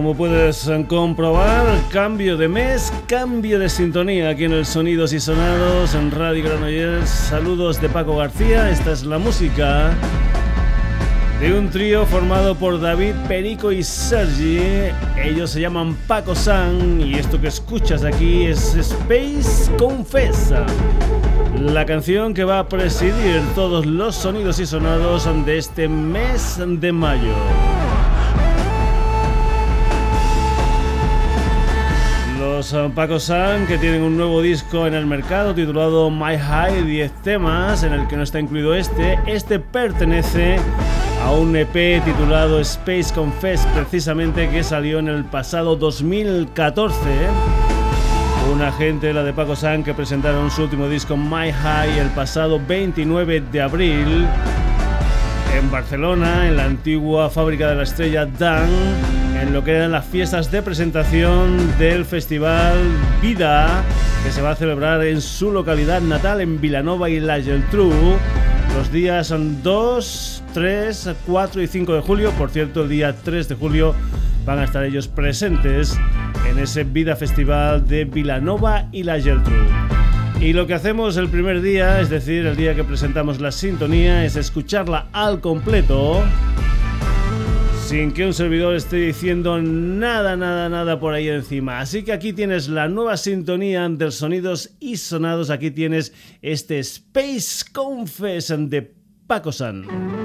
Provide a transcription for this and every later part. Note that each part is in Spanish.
Como puedes comprobar, cambio de mes, cambio de sintonía aquí en el Sonidos y Sonados en Radio Granollers. Saludos de Paco García, esta es la música de un trío formado por David, Perico y Sergi. Ellos se llaman Paco San y esto que escuchas aquí es Space Confessa. La canción que va a presidir todos los sonidos y sonados de este mes de mayo. Paco San que tienen un nuevo disco en el mercado titulado My High, 10 temas, en el que no está incluido este. Este pertenece a un EP titulado Space Confess, precisamente que salió en el pasado 2014. Una gente, la de Paco San, que presentaron su último disco My High el pasado 29 de abril en Barcelona, en la antigua fábrica de la estrella Dan en lo que eran las fiestas de presentación del festival Vida, que se va a celebrar en su localidad natal, en Vilanova y la Geltrú, los días 2, 3, 4 y 5 de julio. Por cierto, el día 3 de julio van a estar ellos presentes en ese Vida Festival de Vilanova y la Geltrú. Y lo que hacemos el primer día, es decir, el día que presentamos la sintonía, es escucharla al completo sin que un servidor esté diciendo nada, nada, nada por ahí encima. Así que aquí tienes la nueva sintonía de sonidos y sonados. Aquí tienes este Space Confess de Paco San.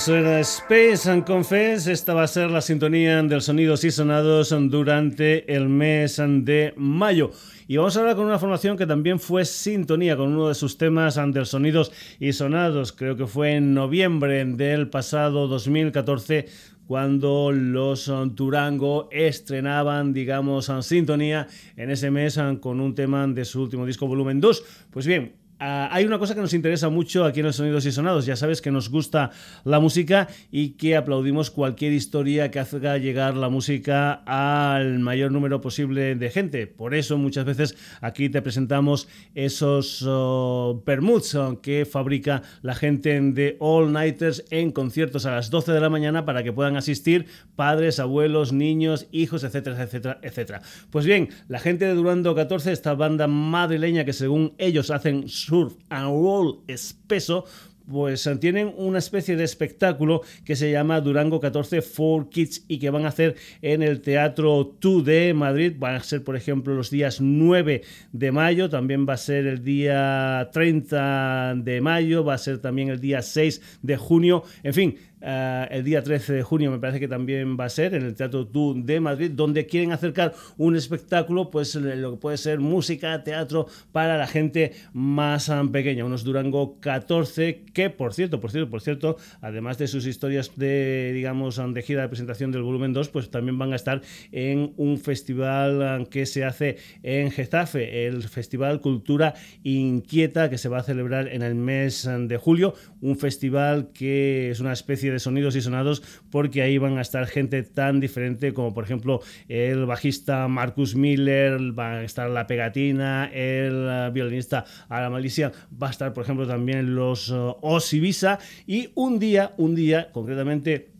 Eso era Space and Confess. Esta va a ser la sintonía del sonidos y sonados durante el mes de mayo. Y vamos a hablar con una formación que también fue sintonía con uno de sus temas ante sonidos y sonados. Creo que fue en noviembre del pasado 2014 cuando los Durango estrenaban, digamos, en sintonía en ese mes con un tema de su último disco, volumen 2. Pues bien, Ah, hay una cosa que nos interesa mucho aquí en los Sonidos y Sonados. Ya sabes que nos gusta la música y que aplaudimos cualquier historia que haga llegar la música al mayor número posible de gente. Por eso muchas veces aquí te presentamos esos oh, permuts oh, que fabrica la gente de All Nighters en conciertos a las 12 de la mañana para que puedan asistir padres, abuelos, niños, hijos, etcétera, etcétera, etcétera. Pues bien, la gente de Durando 14, esta banda madrileña que según ellos hacen surf and roll espeso, pues tienen una especie de espectáculo que se llama Durango 14 for Kids y que van a hacer en el Teatro 2 de Madrid. Van a ser, por ejemplo, los días 9 de mayo, también va a ser el día 30 de mayo, va a ser también el día 6 de junio. En fin, eh, el día 13 de junio me parece que también va a ser en el Teatro Tú de Madrid, donde quieren acercar un espectáculo, pues lo que puede ser música, teatro para la gente más ah, pequeña, unos Durango 14, que por cierto, por cierto, por cierto, además de sus historias de, digamos, ah, de gira de presentación del volumen 2, pues también van a estar en un festival ah, que se hace en Getafe, el Festival Cultura Inquieta, que se va a celebrar en el mes de julio, un festival que es una especie de sonidos y sonados porque ahí van a estar gente tan diferente como por ejemplo el bajista Marcus Miller, va a estar la pegatina, el eh, violinista Ara Malicia, va a estar por ejemplo también los uh, Osibisa y un día, un día concretamente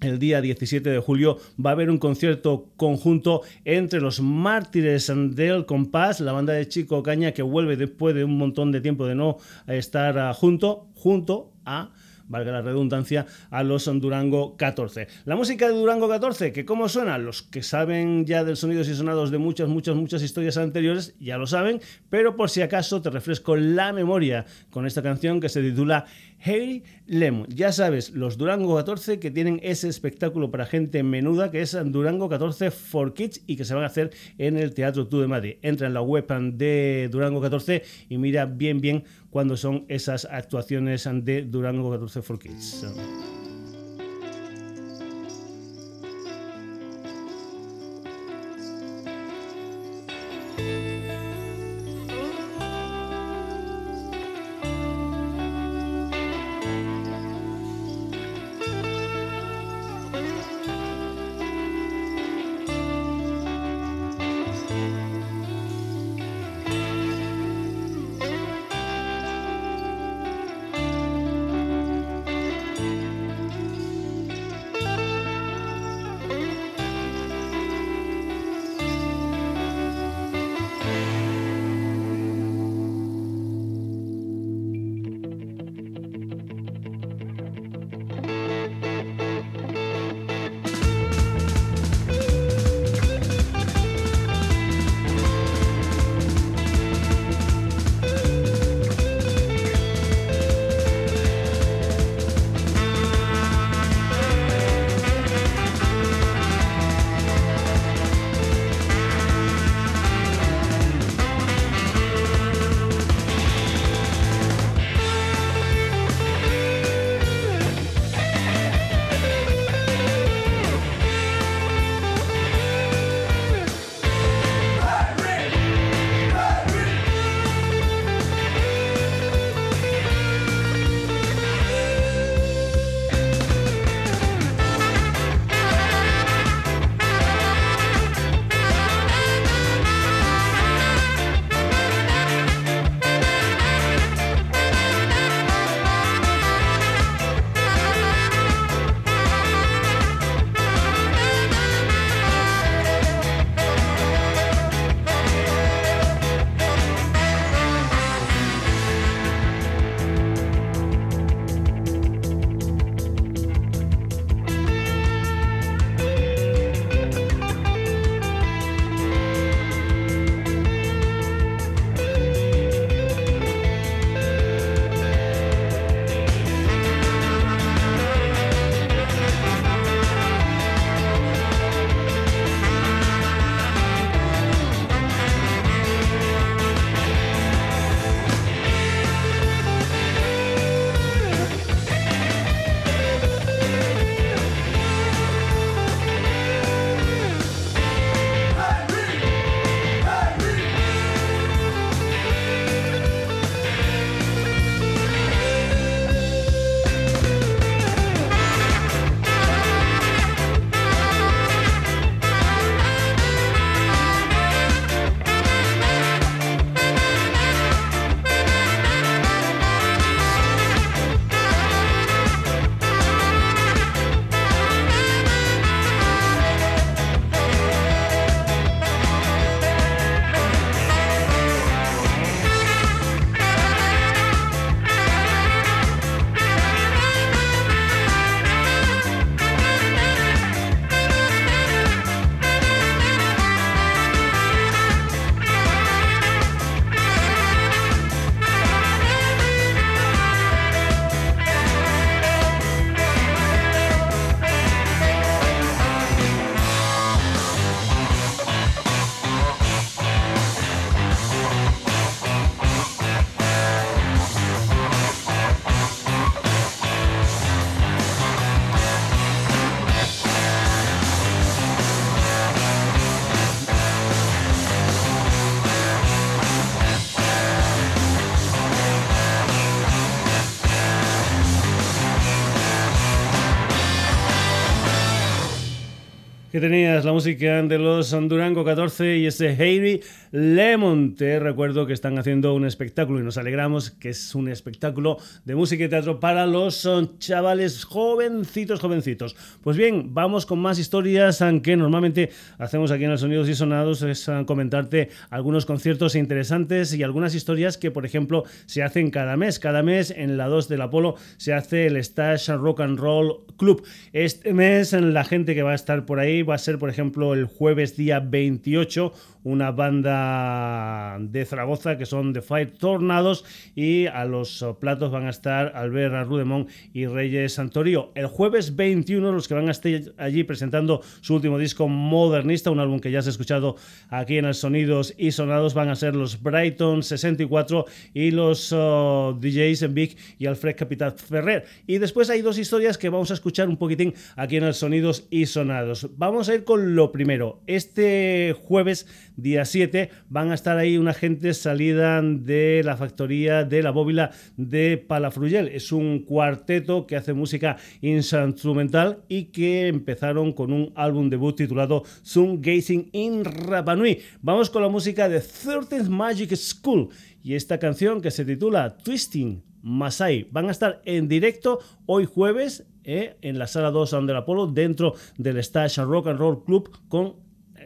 el día 17 de julio va a haber un concierto conjunto entre los mártires del compás, la banda de Chico Caña que vuelve después de un montón de tiempo de no estar uh, junto, junto a valga la redundancia, a los Durango 14. La música de Durango 14, que cómo suena, los que saben ya del sonidos y sonados de muchas, muchas, muchas historias anteriores ya lo saben, pero por si acaso te refresco la memoria con esta canción que se titula Hey Lemo, Ya sabes, los Durango 14 que tienen ese espectáculo para gente menuda que es Durango 14 for Kids y que se van a hacer en el Teatro Tú de Madrid. Entra en la web de Durango 14 y mira bien bien cuándo son esas actuaciones de Durango 14 for Kids. Tenías la música de los Durango 14 y ese Harry Lemon. Te recuerdo que están haciendo un espectáculo y nos alegramos que es un espectáculo de música y teatro para los chavales jovencitos, jovencitos. Pues bien, vamos con más historias que normalmente hacemos aquí en los Sonidos y Sonados, es comentarte algunos conciertos interesantes y algunas historias que, por ejemplo, se hacen cada mes. Cada mes en la 2 del Apolo se hace el Stash Rock and Roll Club. Este mes la gente que va a estar por ahí va a ser, por ejemplo, el jueves día 28 una banda de Zaragoza que son The Five Tornados y a los platos van a estar Albert Rudemont y Reyes Santorio. El jueves 21 los que van a estar allí presentando su último disco modernista, un álbum que ya has escuchado aquí en el Sonidos y Sonados, van a ser los Brighton 64 y los uh, DJs Big y Alfred Capital Ferrer. Y después hay dos historias que vamos a escuchar un poquitín aquí en el Sonidos y Sonados. Vamos a ir con lo primero. Este jueves día 7, van a estar ahí una gente salida de la factoría de la bóvila de Palafruyel. Es un cuarteto que hace música instrumental y que empezaron con un álbum debut titulado Zoom Gazing in Rapanui. Vamos con la música de 13th Magic School y esta canción que se titula Twisting Masai. Van a estar en directo hoy jueves eh, en la sala 2 Under Apollo dentro del Stash Rock and Roll Club con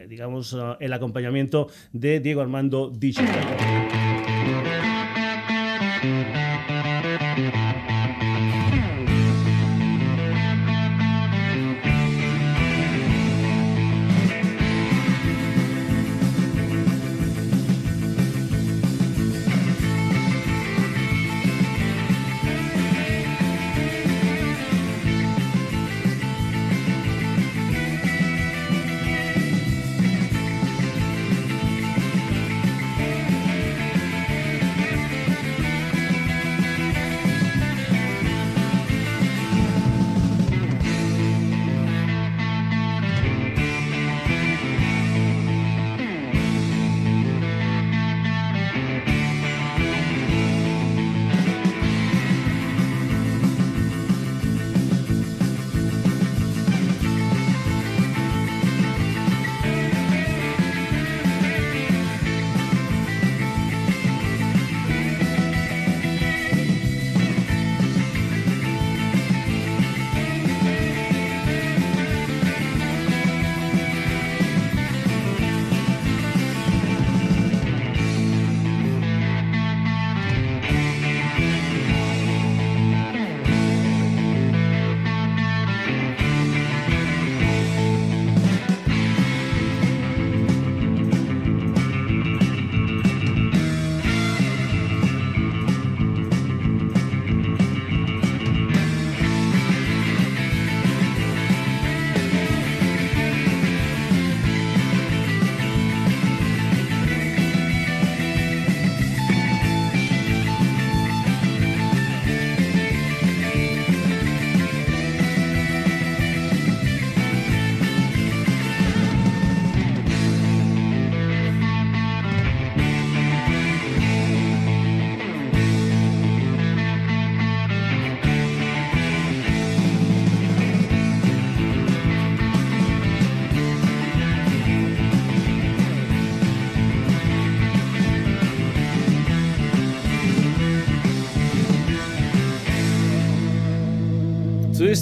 digamos, eh, el acompañamiento de Diego Armando Digital.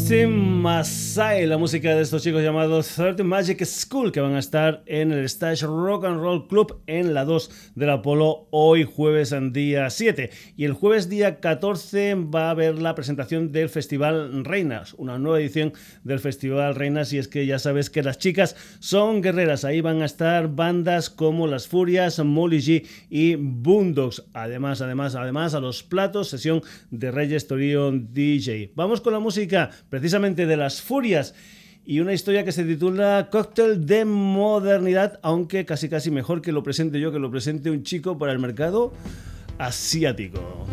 Twisting La música de estos chicos llamados 30 Magic School, que van a estar en el Stage Rock and Roll Club en la 2 del Apolo hoy jueves en día 7. Y el jueves día 14 va a haber la presentación del Festival Reinas, una nueva edición del Festival Reinas. Y es que ya sabes que las chicas son guerreras. Ahí van a estar bandas como Las Furias, Molly G y Boondocks. Además, además, además, a los platos, sesión de Reyes Torion DJ. Vamos con la música precisamente de las furias historias. Y una historia que se titula Cóctel de Modernidad, aunque casi casi mejor que lo presente yo, que lo presente un chico para el mercado asiático.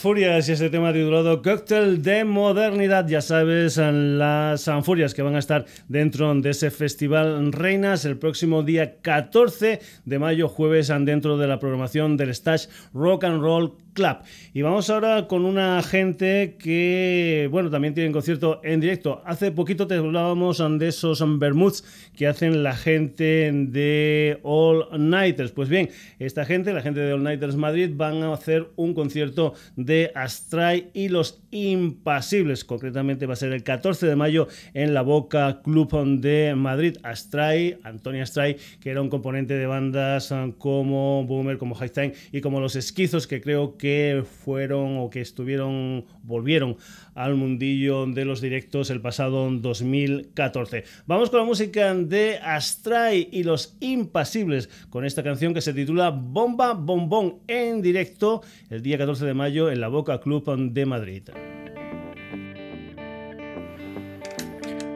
Furias y ese tema titulado Cóctel de Modernidad. Ya sabes, las furias que van a estar dentro de ese festival Reinas el próximo día 14 de mayo, jueves, dentro de la programación del Stash Rock and Roll Club. Y vamos ahora con una gente que, bueno, también tiene concierto en directo. Hace poquito te hablábamos de esos Bermuds que hacen la gente de All Nighters. Pues bien, esta gente, la gente de All Nighters Madrid, van a hacer un concierto de Astray y los Impasibles. Concretamente va a ser el 14 de mayo en la Boca Club de Madrid. Astray, Antonia Astray, que era un componente de bandas como Boomer, como High Time y como Los Esquizos, que creo que fueron o que estuvieron, volvieron al mundillo de los directos el pasado 2014. Vamos con la música de Astray y los Impasibles, con esta canción que se titula Bomba Bombón en directo el día 14 de mayo en la Boca Club de Madrid.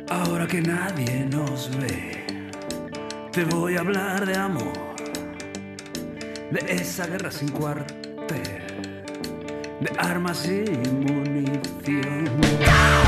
Ahora que nadie nos ve, te voy a hablar de amor, de esa guerra sin cuartel de armas y munición.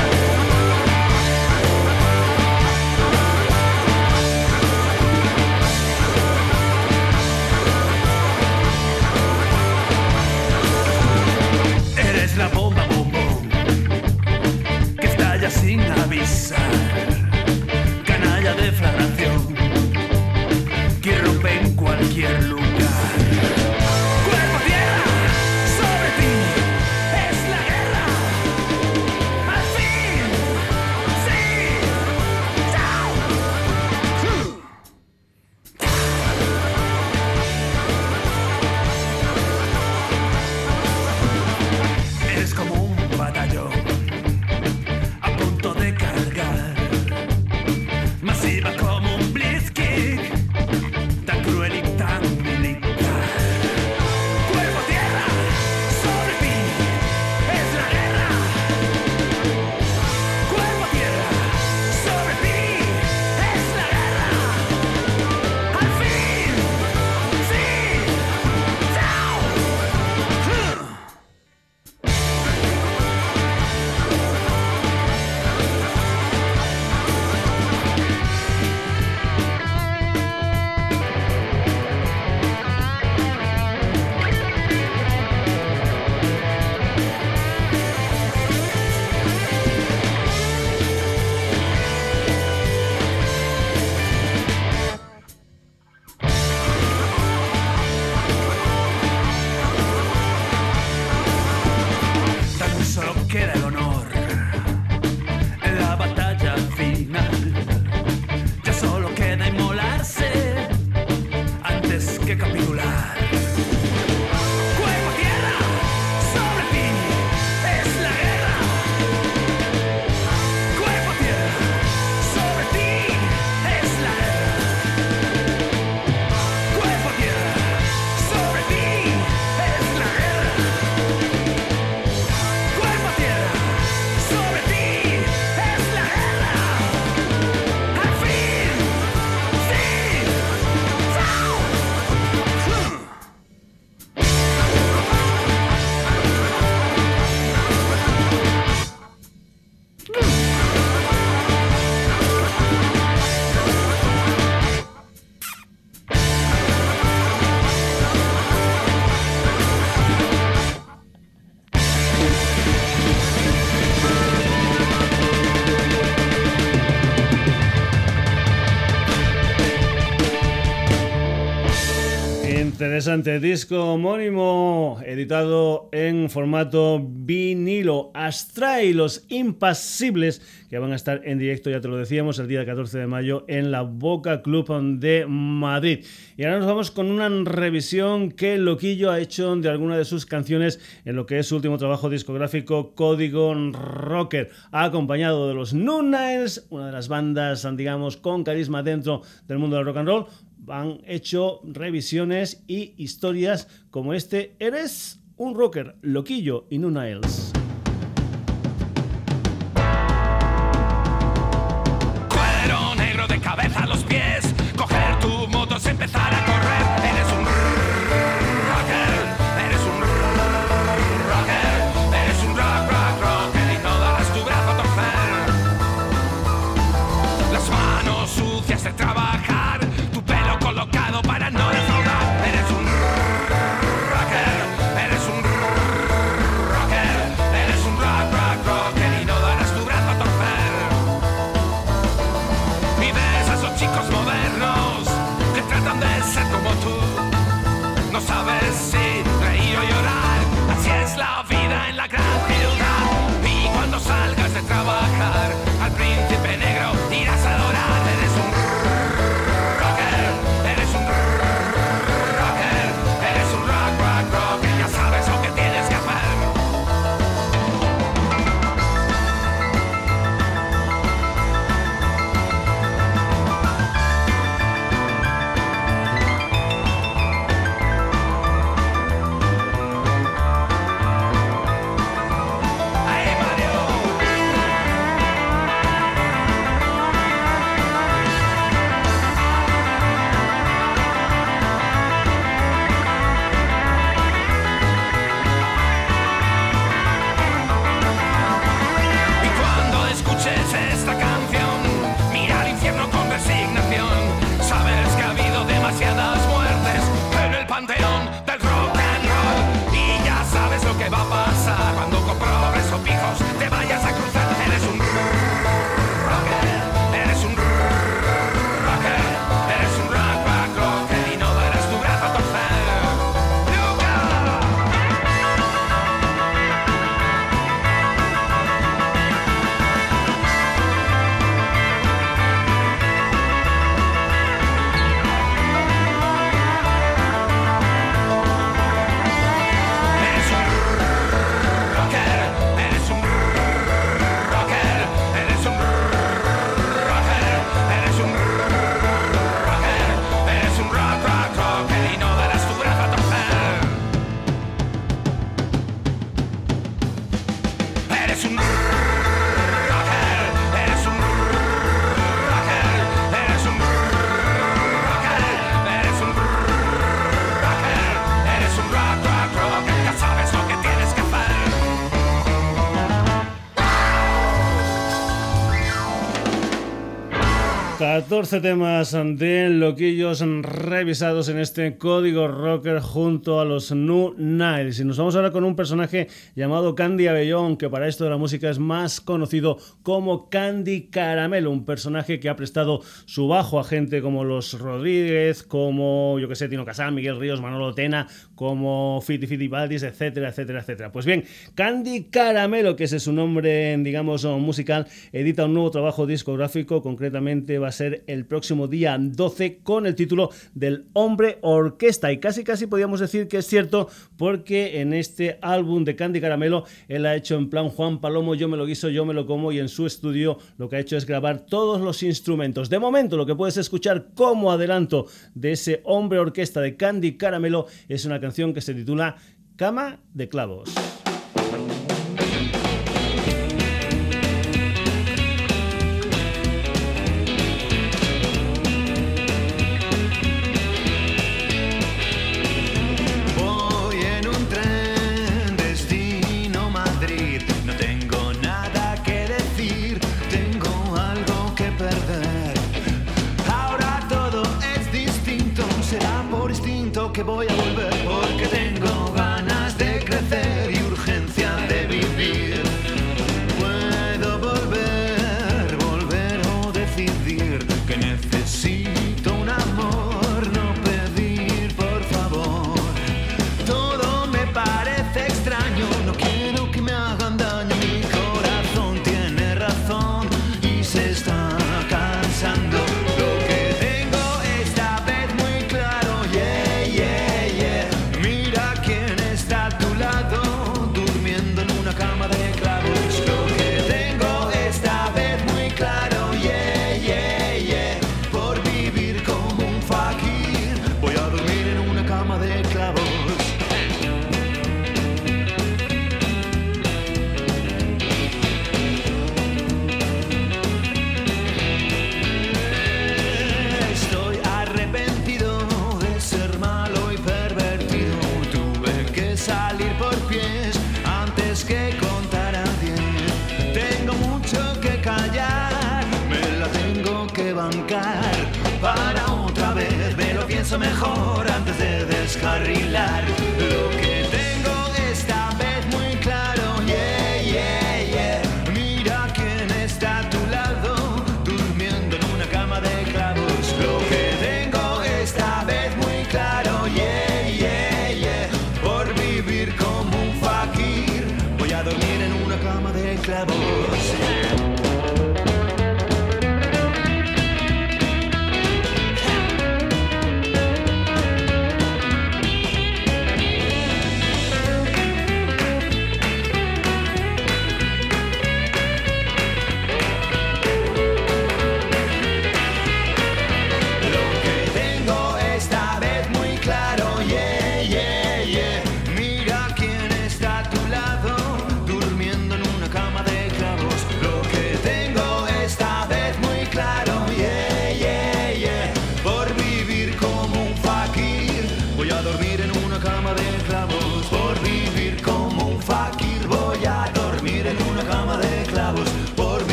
Interesante disco homónimo editado en formato vinilo. Astray, los impasibles que van a estar en directo, ya te lo decíamos, el día 14 de mayo en la Boca Club de Madrid. Y ahora nos vamos con una revisión que Loquillo ha hecho de alguna de sus canciones en lo que es su último trabajo discográfico, Código Rocker. Ha acompañado de los New Niles, una de las bandas, digamos, con carisma dentro del mundo del rock and roll han hecho revisiones y historias como este Eres un rocker loquillo y no else. 14 temas de loquillos revisados en este código rocker junto a los New Niles. Y nos vamos ahora con un personaje llamado Candy Abellón, que para esto de la música es más conocido como Candy Caramelo, un personaje que ha prestado su bajo a gente como los Rodríguez, como, yo que sé, Tino Casal, Miguel Ríos, Manolo Tena, como Fiti Fiti Baldis, etcétera, etcétera, etcétera. Pues bien, Candy Caramelo, que es su nombre, digamos, musical, edita un nuevo trabajo discográfico, concretamente va a ser el próximo día 12 con el título del Hombre Orquesta. Y casi casi podríamos decir que es cierto porque en este álbum de Candy Caramelo él ha hecho en plan Juan Palomo, yo me lo guiso, yo me lo como y en su estudio lo que ha hecho es grabar todos los instrumentos. De momento lo que puedes escuchar como adelanto de ese Hombre Orquesta de Candy Caramelo es una canción que se titula Cama de Clavos. que voy a volver. Mejor antes de descarrilar.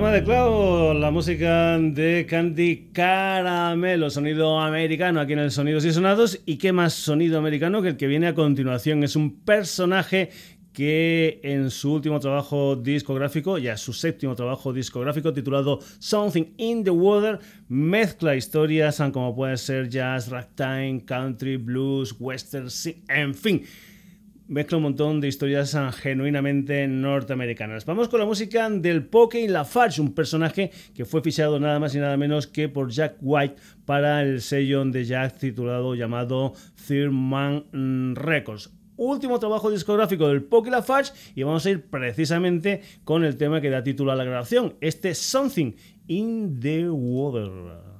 De clavo, la música de Candy Caramelo, sonido americano aquí en el Sonidos y Sonados. ¿Y qué más sonido americano que el que viene a continuación? Es un personaje que en su último trabajo discográfico, ya su séptimo trabajo discográfico titulado Something in the Water, mezcla historias como puede ser jazz, ragtime, country, blues, western, en fin mezcla un montón de historias ah, genuinamente norteamericanas. Vamos con la música del Poke Lafarge, un personaje que fue fichado nada más y nada menos que por Jack White para el sello de Jack titulado llamado Third Man Records último trabajo discográfico del Poke Lafarge y vamos a ir precisamente con el tema que da título a la grabación, este Something in the Water.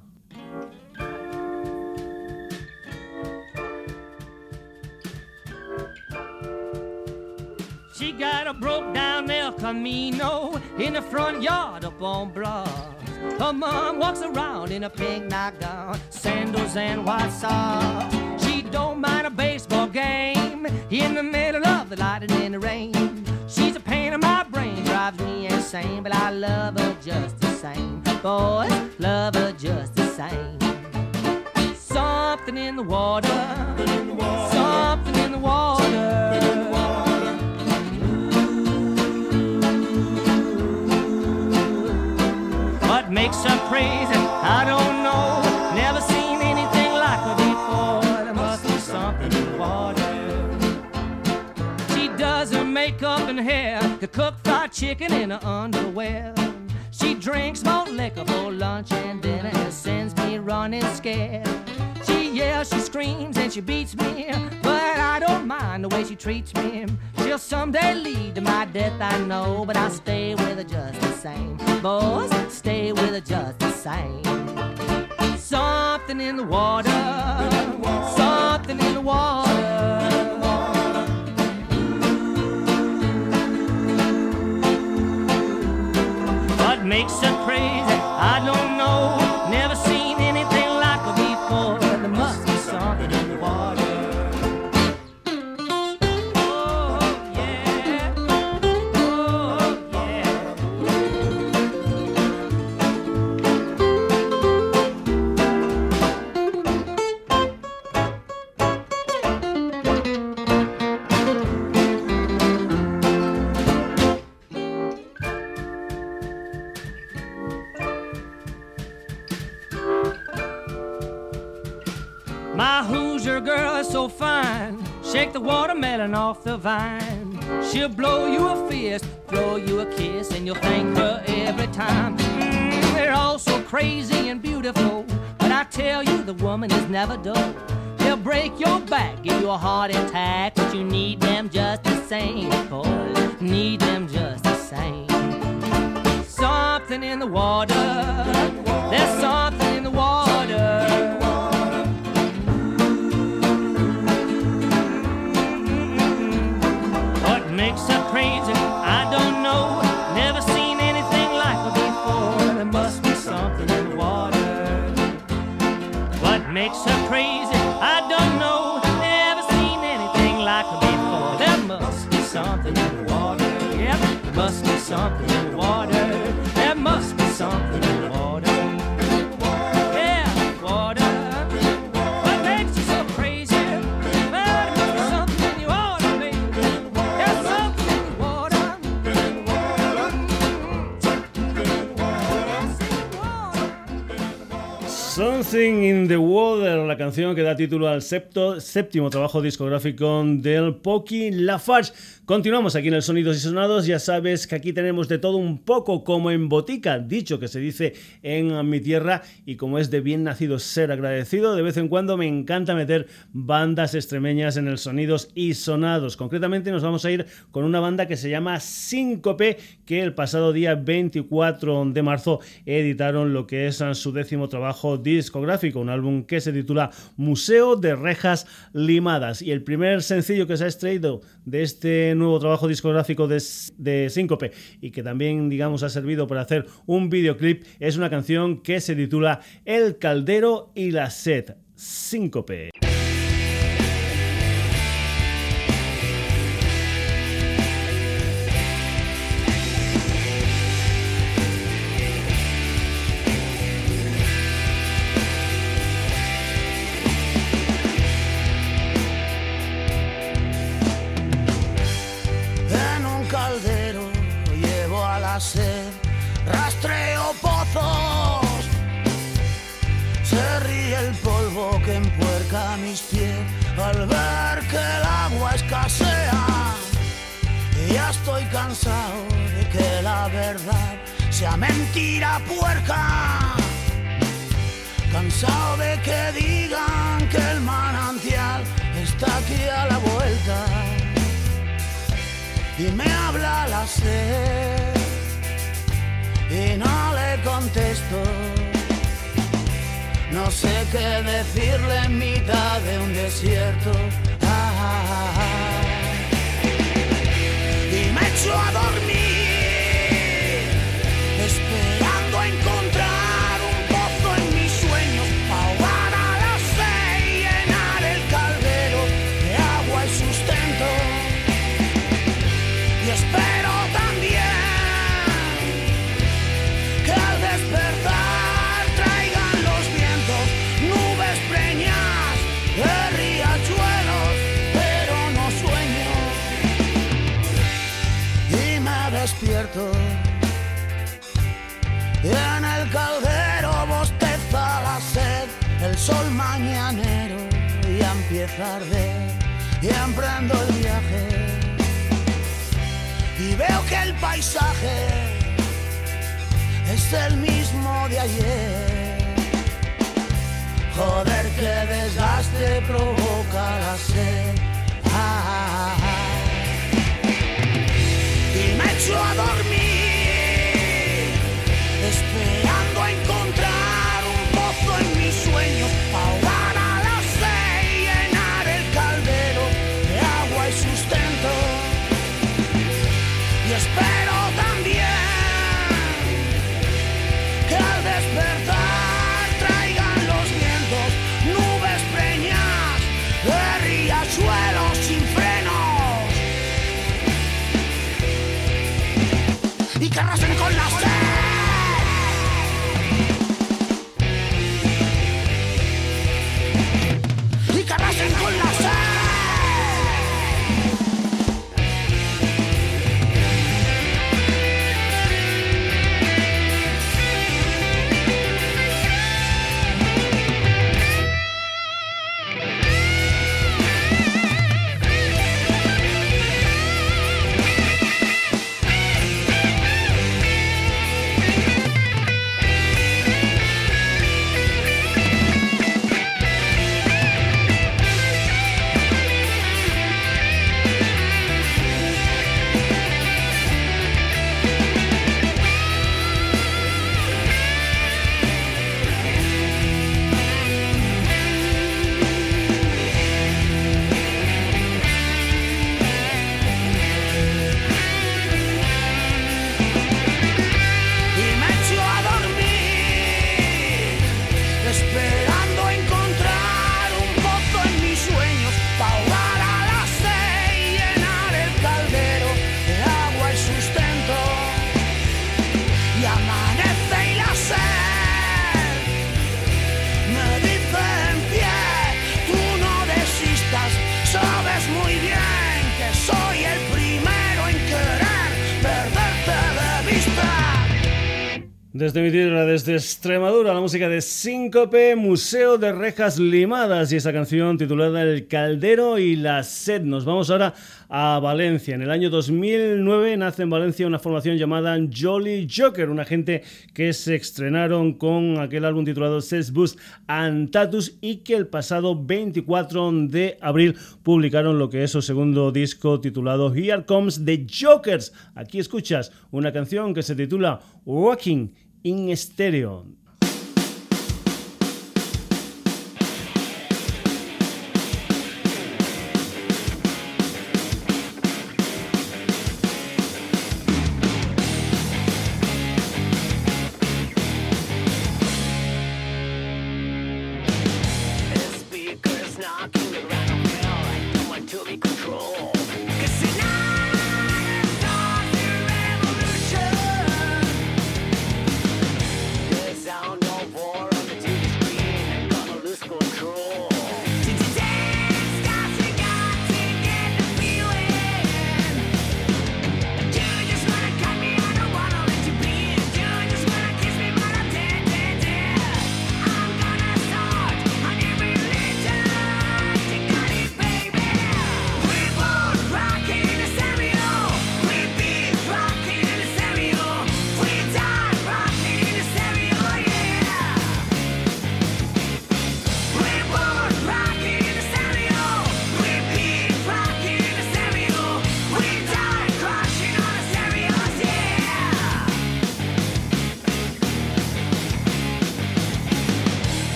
Got a broke down El Camino in the front yard up on Broad. Her mom walks around in a pink nightgown, sandals and white socks. She don't mind a baseball game in the middle of the lightning and the rain. She's a pain in my brain, drives me insane, but I love her just the same. Boys, love her just the same. Something in the water, something in the water. What makes her crazy? I don't know. Never seen anything like her before. There must be something in water. She does her makeup and hair, could cook fried chicken in her underwear. Drinks more liquor for lunch and dinner and sends me running scared. She yells, she screams, and she beats me, but I don't mind the way she treats me. She'll someday lead to my death, I know, but I'll stay with her just the same. Boys, stay with her just the same. Something in the water, something in the water. Makes her crazy? I. Shake the watermelon off the vine. She'll blow you a fist, throw you a kiss, and you'll thank her every time. Mm, they're all so crazy and beautiful. But I tell you, the woman is never dull. They'll break your back, give you a heart attack, but you need them just the same. Boy, need them just the same. Something in the water. There's something crazy? I don't know. Never seen anything like her before. There must be something in the water. What makes her crazy? I don't know. Never seen anything like her before. There must be something in the water. Yep, there must be something Something in the Water, la canción que da título al séptimo trabajo discográfico del Poki Lafarge. Continuamos aquí en el Sonidos y Sonados. Ya sabes que aquí tenemos de todo un poco como en botica, dicho que se dice en mi tierra. Y como es de bien nacido ser agradecido, de vez en cuando me encanta meter bandas extremeñas en el Sonidos y Sonados. Concretamente nos vamos a ir con una banda que se llama Síncope, que el pasado día 24 de marzo editaron lo que es su décimo trabajo discográfico, un álbum que se titula Museo de Rejas Limadas. Y el primer sencillo que se ha extraído de este nuevo trabajo discográfico de, de Síncope y que también, digamos, ha servido para hacer un videoclip es una canción que se titula El Caldero y la Sed. Síncope. Estoy cansado de que la verdad sea mentira puerca. Cansado de que digan que el manantial está aquí a la vuelta y me habla la sed y no le contesto. No sé qué decirle en mitad de un desierto. hecho a dormir. Ah, y y emprendo el viaje y veo que el paisaje es el mismo de ayer. Joder, que desgaste provoca la sed. Ah, ah, ah, y me echo a dormir, Desde mi tierra, desde Extremadura, la música de Síncope, Museo de Rejas Limadas y esa canción titulada El Caldero y la Sed. Nos vamos ahora a Valencia. En el año 2009 nace en Valencia una formación llamada Jolly Joker, una gente que se estrenaron con aquel álbum titulado Sex Boost and Tatus y que el pasado 24 de abril publicaron lo que es su segundo disco titulado Here Comes the Jokers. Aquí escuchas una canción que se titula Walking in Stereo.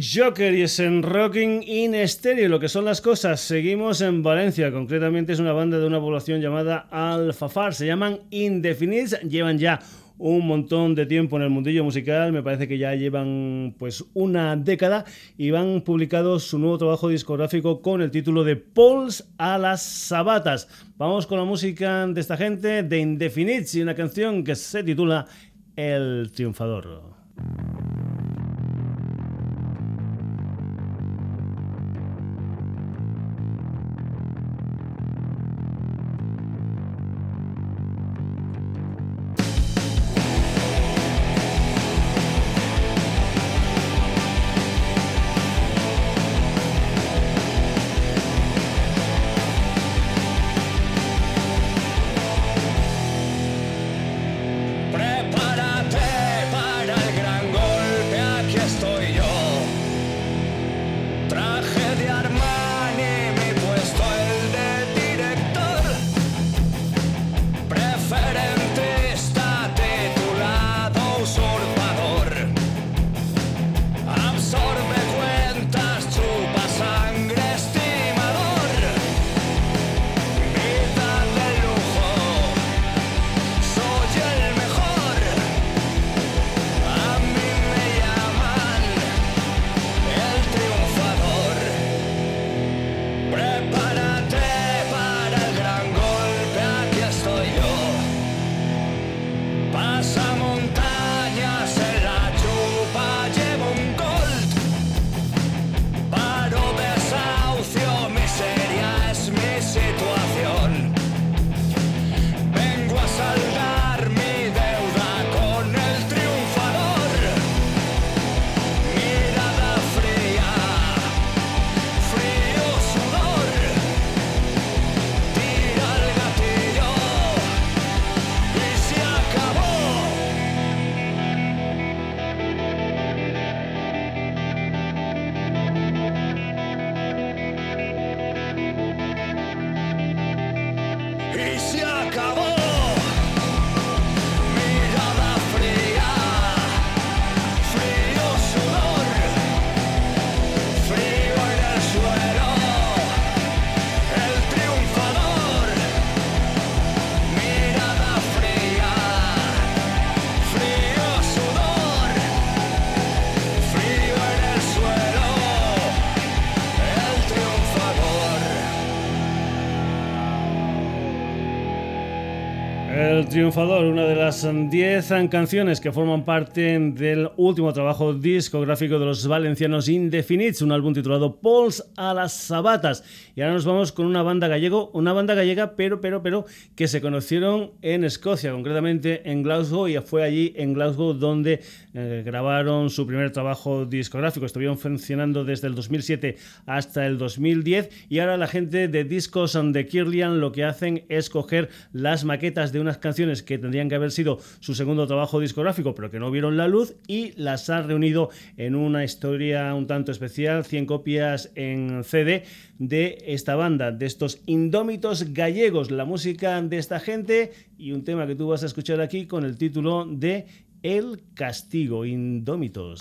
Joker y es en Rocking in Stereo, lo que son las cosas. Seguimos en Valencia, concretamente es una banda de una población llamada Alfafar, se llaman Indefinites, llevan ya un montón de tiempo en el mundillo musical, me parece que ya llevan pues una década y van publicado su nuevo trabajo discográfico con el título de Pauls a las Sabatas. Vamos con la música de esta gente, de Indefinites y una canción que se titula El Triunfador. Triunfador, una de las 10 canciones que forman parte del último trabajo discográfico de los valencianos Indefinits, un álbum titulado Pols a las Sabatas. Y ahora nos vamos con una banda gallego, una banda gallega, pero, pero, pero, que se conocieron en Escocia, concretamente en Glasgow, y fue allí en Glasgow donde eh, grabaron su primer trabajo discográfico. Estuvieron funcionando desde el 2007 hasta el 2010, y ahora la gente de Discos de Kirlian lo que hacen es coger las maquetas de unas canciones que tendrían que haber sido su segundo trabajo discográfico, pero que no vieron la luz, y las ha reunido en una historia un tanto especial, 100 copias en CD de esta banda, de estos indómitos gallegos, la música de esta gente y un tema que tú vas a escuchar aquí con el título de El castigo, indómitos.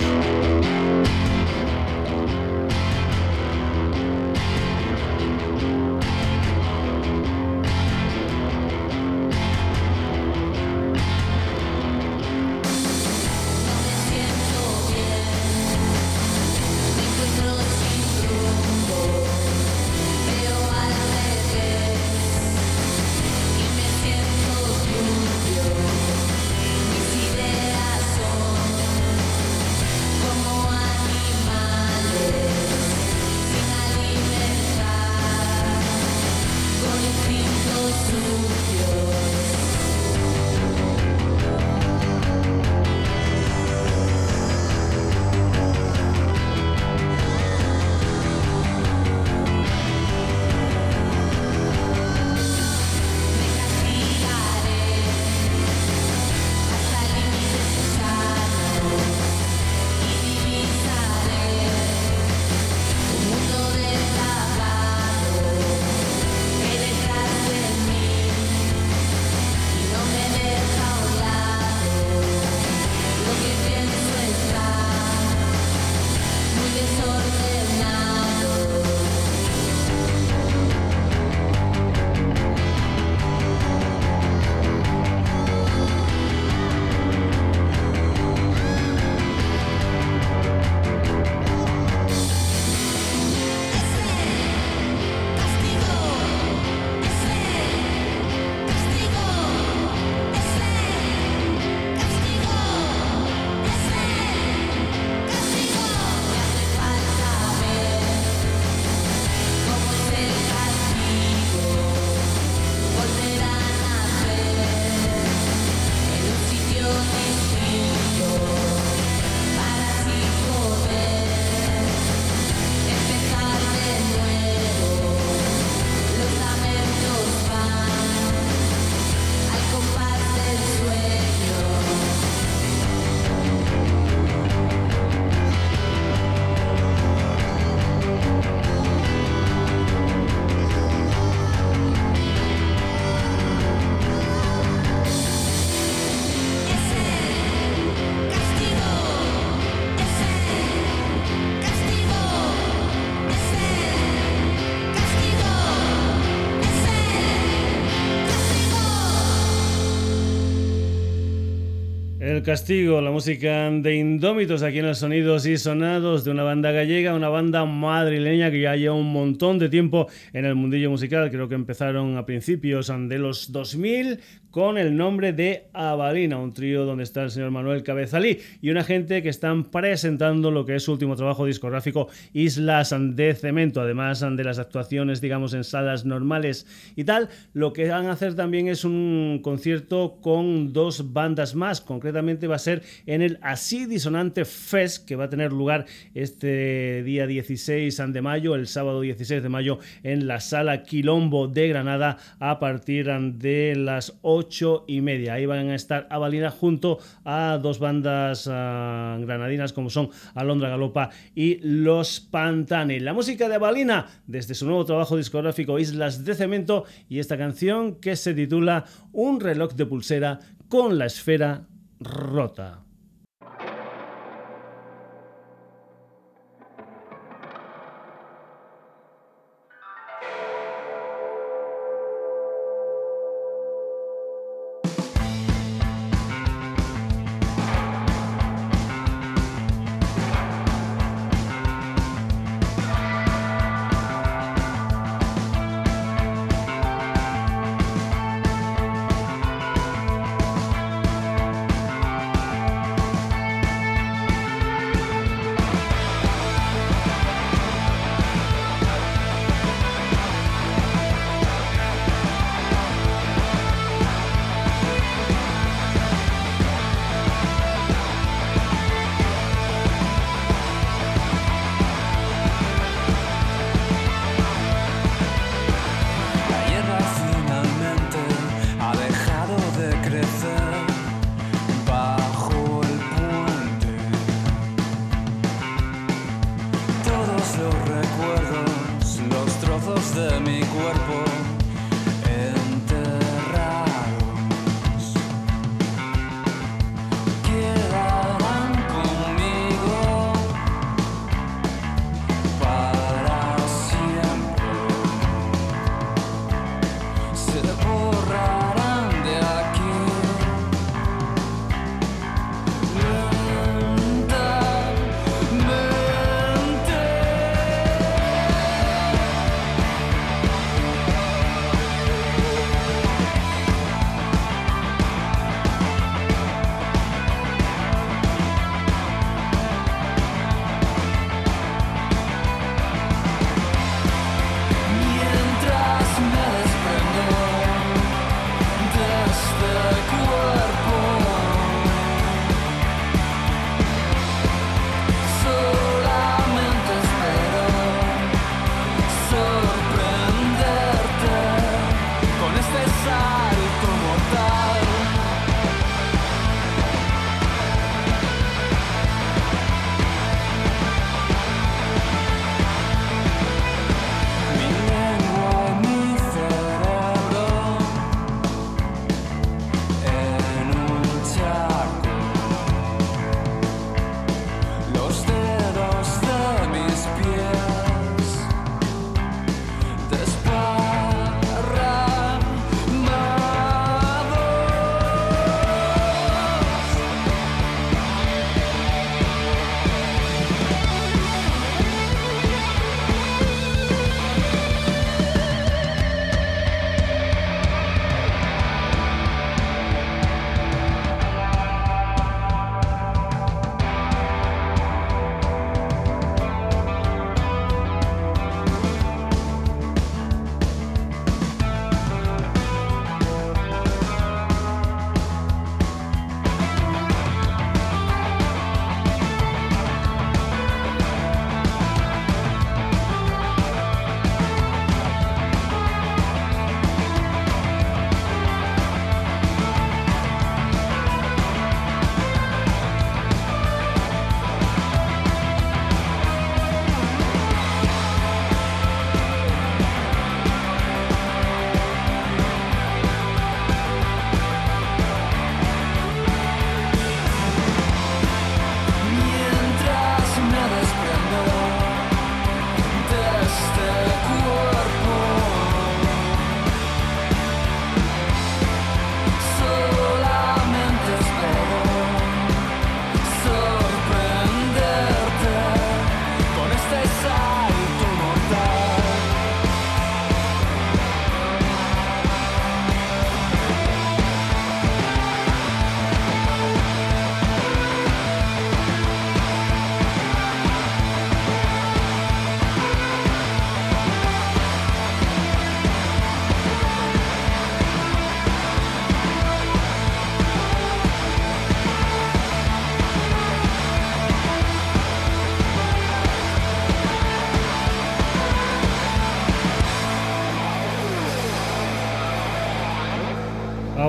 Castigo, la música de Indómitos aquí en los sonidos y sonados de una banda gallega, una banda madrileña que ya lleva un montón de tiempo en el mundillo musical. Creo que empezaron a principios de los 2000 con el nombre de Avalina, un trío donde está el señor Manuel Cabezalí y una gente que están presentando lo que es su último trabajo discográfico, Islas de Cemento, además de las actuaciones, digamos, en salas normales y tal. Lo que van a hacer también es un concierto con dos bandas más, concretamente va a ser en el Así Disonante Fest, que va a tener lugar este día 16 de mayo, el sábado 16 de mayo, en la sala Quilombo de Granada a partir de las 8 y media. Ahí van a estar Avalina junto a dos bandas ah, granadinas como son Alondra Galopa y Los Pantanes. La música de Avalina desde su nuevo trabajo discográfico Islas de Cemento y esta canción que se titula Un reloj de pulsera con la esfera rota.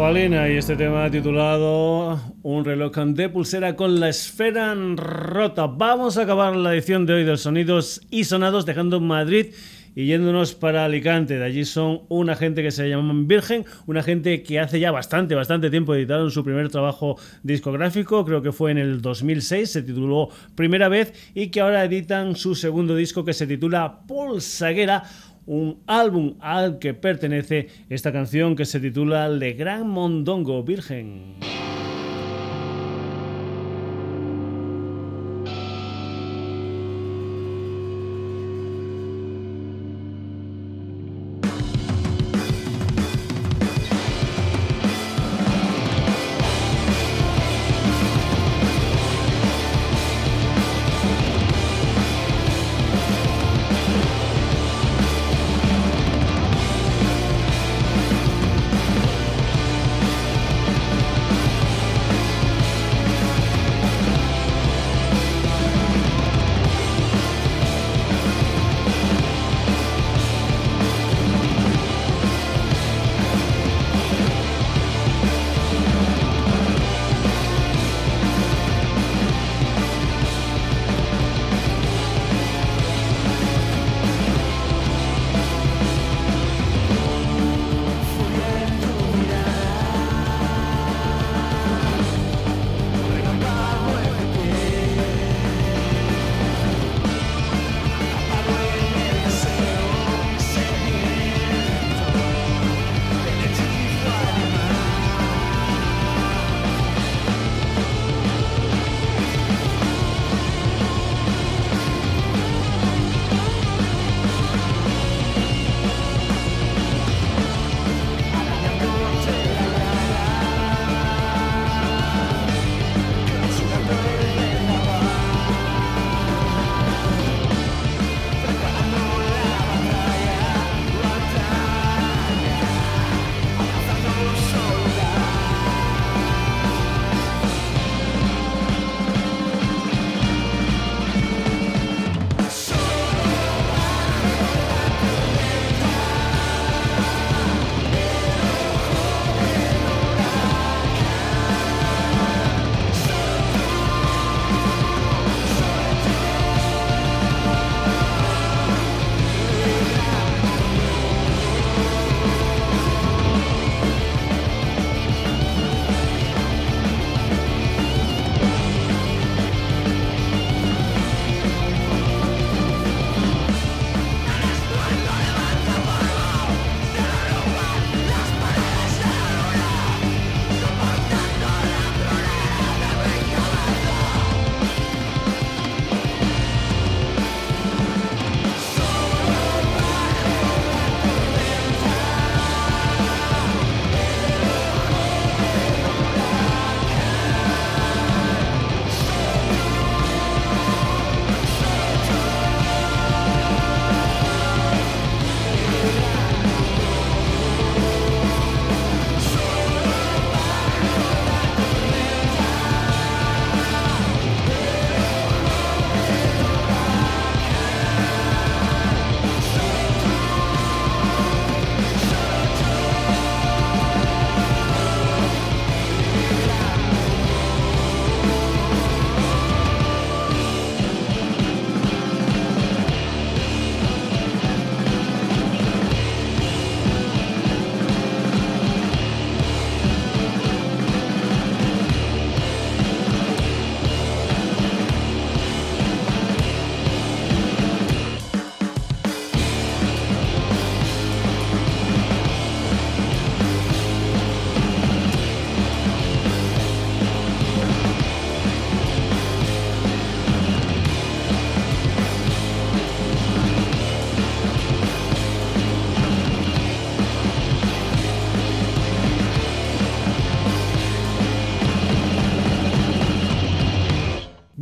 Y este tema titulado Un reloj de pulsera con la esfera rota. Vamos a acabar la edición de hoy de Sonidos y Sonados dejando Madrid y yéndonos para Alicante. De allí son una gente que se llaman Virgen, una gente que hace ya bastante, bastante tiempo editaron su primer trabajo discográfico, creo que fue en el 2006, se tituló Primera vez y que ahora editan su segundo disco que se titula Polsaguera un álbum al que pertenece esta canción que se titula Le Gran Mondongo Virgen.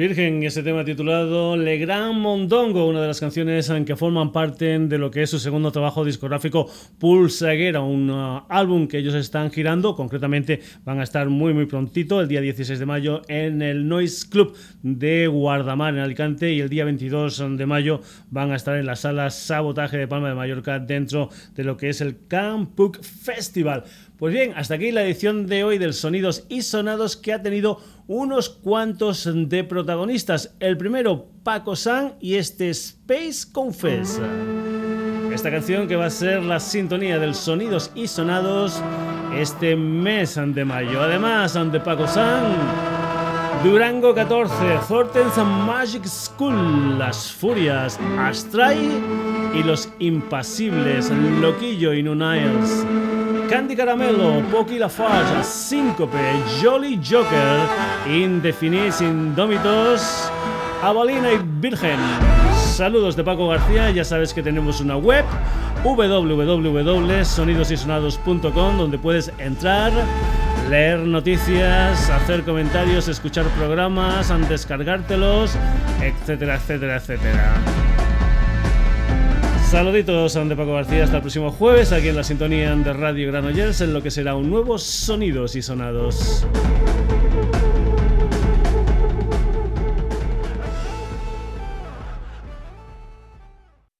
Virgen, ese tema titulado Le Gran Mondongo, una de las canciones que forman parte de lo que es su segundo trabajo discográfico Pulsaguera, un uh, álbum que ellos están girando, concretamente van a estar muy muy prontito, el día 16 de mayo en el Noise Club de Guardamar en Alicante y el día 22 de mayo van a estar en la sala Sabotaje de Palma de Mallorca dentro de lo que es el Campuc Festival. Pues bien, hasta aquí la edición de hoy del Sonidos y Sonados que ha tenido unos cuantos de protagonistas. El primero, Paco San y este Space Confess. Esta canción que va a ser la sintonía del Sonidos y Sonados este mes de mayo. Además, ante Paco San, Durango 14, Thornton's Magic School, Las Furias, Astray y Los Impasibles, Loquillo y Nunails. Candy Caramelo, Poki Lafarge, Síncope, Jolly Joker, Indefinis Indómitos, Avalina y Virgen. Saludos de Paco García, ya sabes que tenemos una web www.sonidosysonados.com donde puedes entrar, leer noticias, hacer comentarios, escuchar programas, descargártelos, etcétera, etcétera, etcétera. Saluditos de Paco García, hasta el próximo jueves aquí en la sintonía de Radio Granollers en lo que será un nuevo Sonidos y Sonados.